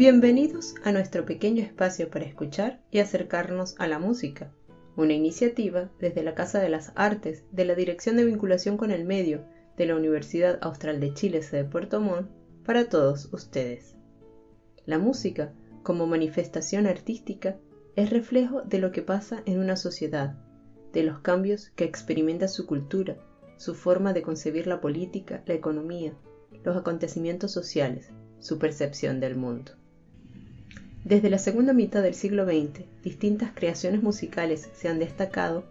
Bienvenidos a nuestro pequeño espacio para escuchar y acercarnos a la música, una iniciativa desde la Casa de las Artes de la Dirección de Vinculación con el Medio de la Universidad Austral de Chile de Puerto Montt para todos ustedes. La música, como manifestación artística, es reflejo de lo que pasa en una sociedad, de los cambios que experimenta su cultura, su forma de concebir la política, la economía, los acontecimientos sociales, su percepción del mundo. Desde la segunda mitad del siglo XX, distintas creaciones musicales se han destacado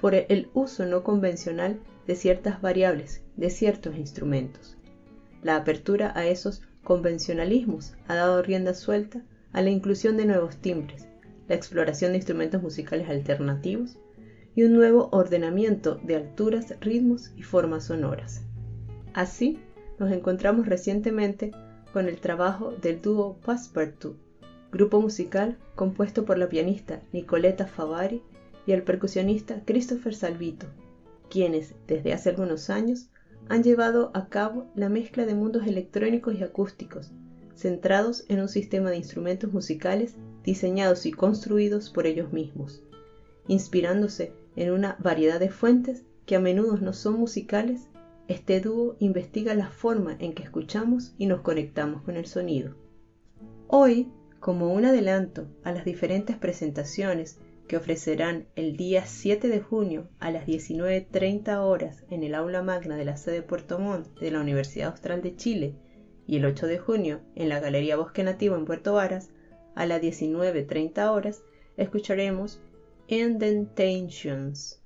por el uso no convencional de ciertas variables, de ciertos instrumentos. La apertura a esos convencionalismos ha dado rienda suelta a la inclusión de nuevos timbres, la exploración de instrumentos musicales alternativos y un nuevo ordenamiento de alturas, ritmos y formas sonoras. Así, nos encontramos recientemente con el trabajo del dúo Passepartout, grupo musical compuesto por la pianista Nicoletta Favari y el percusionista Christopher Salvito, quienes desde hace algunos años han llevado a cabo la mezcla de mundos electrónicos y acústicos, centrados en un sistema de instrumentos musicales diseñados y construidos por ellos mismos, inspirándose en una variedad de fuentes que a menudo no son musicales, este dúo investiga la forma en que escuchamos y nos conectamos con el sonido. Hoy como un adelanto a las diferentes presentaciones que ofrecerán el día 7 de junio a las 19.30 horas en el aula magna de la sede Puerto Montt de la Universidad Austral de Chile y el 8 de junio en la Galería Bosque Nativo en Puerto Varas a las 19.30 horas escucharemos Indentations